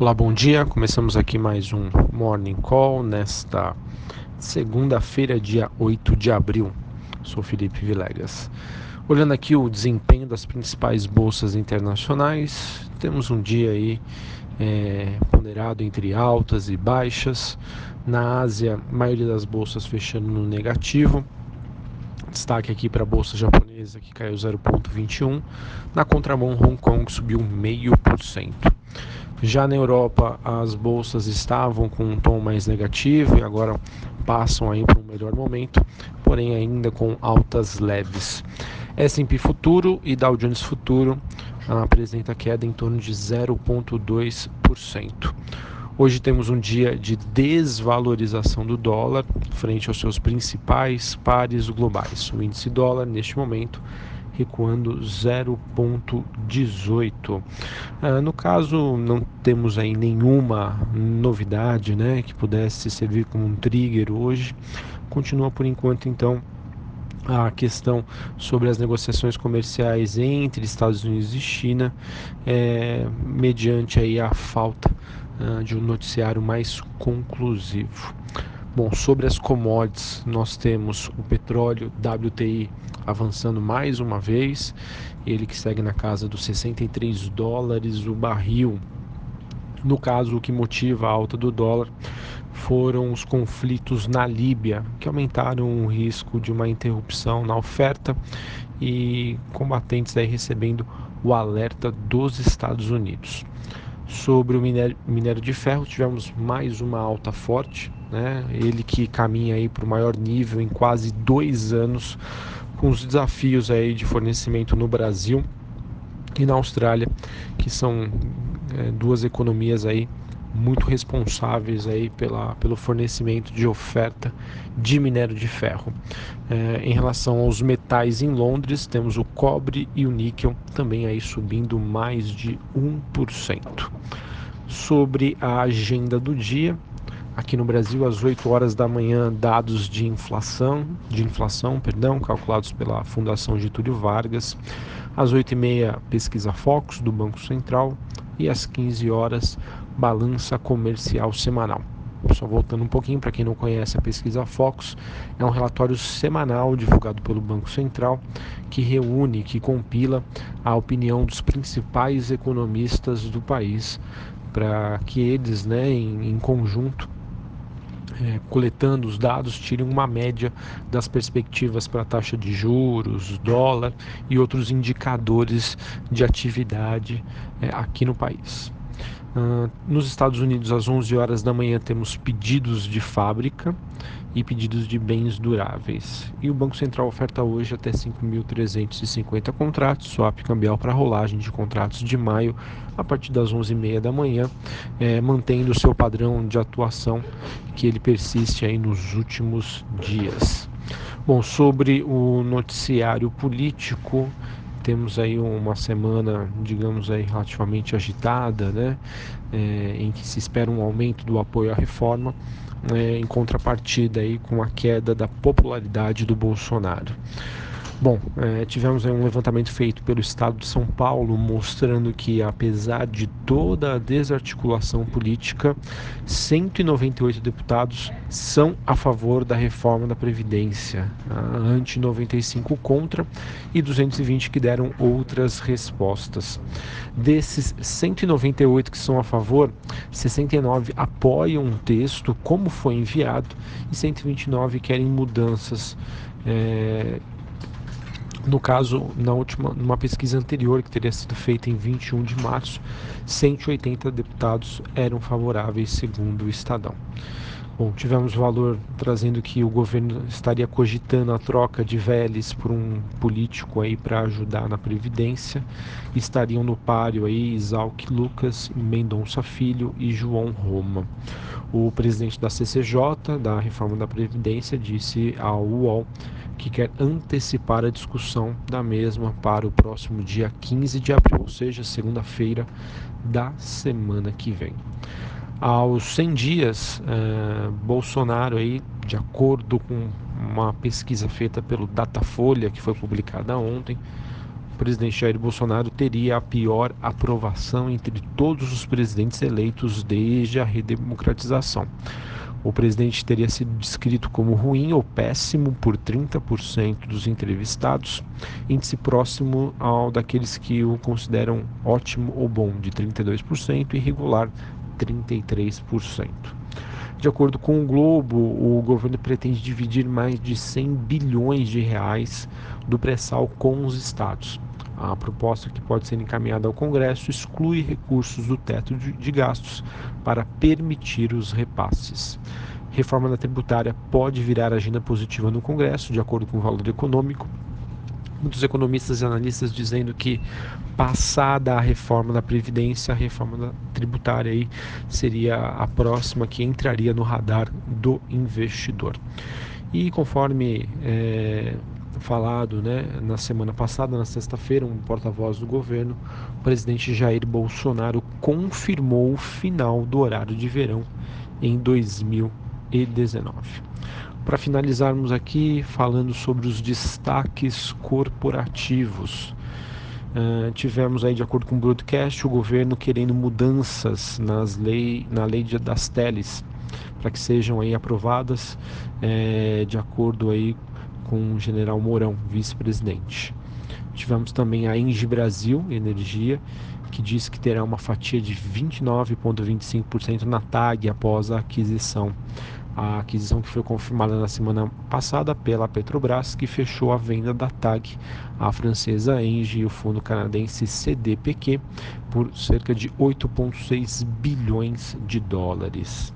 Olá, bom dia. Começamos aqui mais um Morning Call nesta segunda-feira, dia 8 de abril. Sou Felipe Vilegas. Olhando aqui o desempenho das principais bolsas internacionais, temos um dia aí é, ponderado entre altas e baixas. Na Ásia, a maioria das bolsas fechando no negativo. Destaque aqui para a bolsa japonesa que caiu 0,21. Na contramão, Hong Kong subiu 0,5%. Já na Europa, as bolsas estavam com um tom mais negativo e agora passam aí para um melhor momento, porém ainda com altas leves. S&P Futuro e Dow Jones Futuro ah, apresenta queda em torno de 0,2%. Hoje temos um dia de desvalorização do dólar frente aos seus principais pares globais. O índice dólar, neste momento, recuando 0,18. Ah, no caso, não temos aí nenhuma novidade né, que pudesse servir como um trigger hoje. Continua por enquanto, então, a questão sobre as negociações comerciais entre Estados Unidos e China, é, mediante aí a falta uh, de um noticiário mais conclusivo. Bom, sobre as commodities, nós temos o petróleo WTI avançando mais uma vez, ele que segue na casa dos 63 dólares o barril. No caso, o que motiva a alta do dólar foram os conflitos na Líbia, que aumentaram o risco de uma interrupção na oferta e combatentes aí recebendo o alerta dos Estados Unidos. Sobre o minério, minério de ferro, tivemos mais uma alta forte, né? ele que caminha aí para o maior nível em quase dois anos, com os desafios aí de fornecimento no Brasil e na Austrália, que são é, duas economias aí muito responsáveis aí pela, pelo fornecimento de oferta de minério de ferro. É, em relação aos metais em Londres, temos o cobre e o níquel também aí subindo mais de 1%. Sobre a agenda do dia, aqui no Brasil às 8 horas da manhã dados de inflação, de inflação, perdão, calculados pela Fundação Getúlio Vargas. Às 8h30, pesquisa Focus do Banco Central e às 15 horas balança comercial semanal. Só voltando um pouquinho, para quem não conhece a pesquisa Focus, é um relatório semanal divulgado pelo Banco Central que reúne, que compila a opinião dos principais economistas do país para que eles, né, em, em conjunto, é, coletando os dados, tirem uma média das perspectivas para taxa de juros, dólar e outros indicadores de atividade é, aqui no país. Uh, nos Estados Unidos, às 11 horas da manhã, temos pedidos de fábrica e pedidos de bens duráveis. E o Banco Central oferta hoje até 5.350 contratos, swap cambial para rolagem de contratos de maio a partir das 11h30 da manhã, é, mantendo o seu padrão de atuação que ele persiste aí nos últimos dias. Bom, sobre o noticiário político, temos aí uma semana, digamos aí, relativamente agitada, né? É, em que se espera um aumento do apoio à reforma, é, em contrapartida aí com a queda da popularidade do Bolsonaro. Bom, é, tivemos um levantamento feito pelo Estado de São Paulo mostrando que, apesar de toda a desarticulação política, 198 deputados são a favor da reforma da Previdência, ante 95 contra e 220 que deram outras respostas. Desses 198 que são a favor, 69 apoiam o texto como foi enviado e 129 querem mudanças. É, no caso, na última, numa pesquisa anterior que teria sido feita em 21 de março, 180 deputados eram favoráveis, segundo o Estadão. Bom, tivemos valor trazendo que o governo estaria cogitando a troca de Vélez por um político aí para ajudar na previdência. Estariam no páreo aí Isaac Lucas, Mendonça Filho e João Roma. O presidente da CCJ, da reforma da previdência, disse ao UOL que quer antecipar a discussão da mesma para o próximo dia 15 de abril, ou seja, segunda-feira da semana que vem. Aos 100 dias, eh, Bolsonaro, aí, de acordo com uma pesquisa feita pelo Datafolha, que foi publicada ontem, presidente Jair Bolsonaro teria a pior aprovação entre todos os presidentes eleitos desde a redemocratização. O presidente teria sido descrito como ruim ou péssimo por 30% dos entrevistados, índice próximo ao daqueles que o consideram ótimo ou bom, de 32%, e regular, 33%. De acordo com o Globo, o governo pretende dividir mais de 100 bilhões de reais do pré-sal com os estados. A proposta que pode ser encaminhada ao Congresso exclui recursos do teto de gastos para permitir os repasses. Reforma da tributária pode virar agenda positiva no Congresso, de acordo com o valor econômico. Muitos economistas e analistas dizendo que, passada a reforma da Previdência, a reforma da tributária aí seria a próxima que entraria no radar do investidor. E conforme é, falado né, na semana passada, na sexta-feira, um porta-voz do governo, o presidente Jair Bolsonaro confirmou o final do horário de verão em 2019. Para finalizarmos aqui, falando sobre os destaques corporativos. Uh, tivemos aí, de acordo com o broadcast, o governo querendo mudanças nas lei, na lei das teles para que sejam aí aprovadas é, de acordo aí com o general Mourão, vice-presidente. Tivemos também a Engie Brasil Energia, que diz que terá uma fatia de 29,25% na TAG após a aquisição. A aquisição que foi confirmada na semana passada pela Petrobras, que fechou a venda da TAG à francesa Engie e o fundo canadense CDPQ por cerca de 8,6 bilhões de dólares.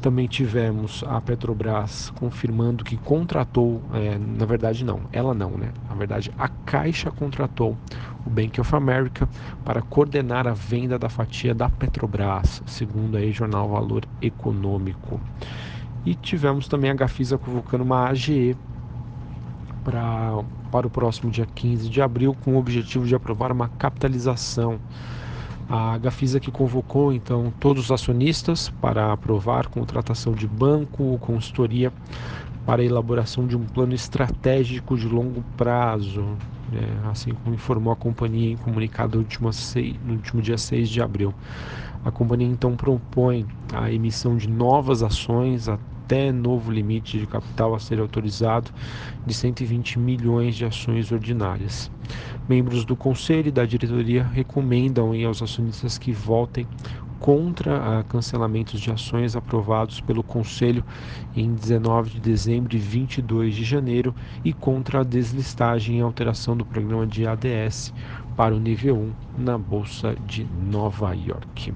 Também tivemos a Petrobras confirmando que contratou, é, na verdade não, ela não, né? Na verdade, a Caixa contratou o Bank of America para coordenar a venda da fatia da Petrobras, segundo aí o jornal Valor Econômico. E tivemos também a Gafisa convocando uma AGE para, para o próximo dia 15 de abril, com o objetivo de aprovar uma capitalização a Gafisa que convocou então todos os acionistas para aprovar contratação de banco, consultoria para a elaboração de um plano estratégico de longo prazo, né? assim como informou a companhia em comunicado no último, seis, no último dia 6 de abril. A companhia então propõe a emissão de novas ações até novo limite de capital a ser autorizado de 120 milhões de ações ordinárias. Membros do conselho e da diretoria recomendam aos acionistas que votem contra cancelamentos de ações aprovados pelo Conselho em 19 de dezembro e 22 de janeiro e contra a deslistagem e alteração do programa de ADS para o nível 1 na Bolsa de Nova York.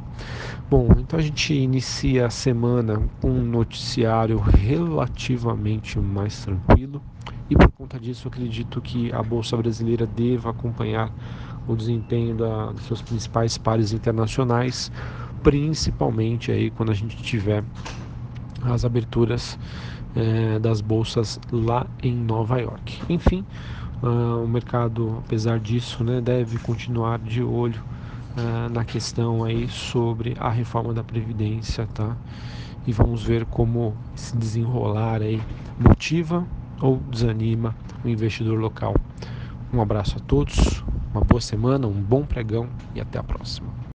Bom, então a gente inicia a semana com um noticiário relativamente mais tranquilo e por conta disso acredito que a Bolsa Brasileira deva acompanhar o desempenho da, dos seus principais pares internacionais, principalmente aí quando a gente tiver as aberturas eh, das bolsas lá em Nova York. Enfim, uh, o mercado, apesar disso, né, deve continuar de olho uh, na questão aí sobre a reforma da previdência, tá? E vamos ver como se desenrolar aí motiva ou desanima o investidor local. Um abraço a todos, uma boa semana, um bom pregão e até a próxima.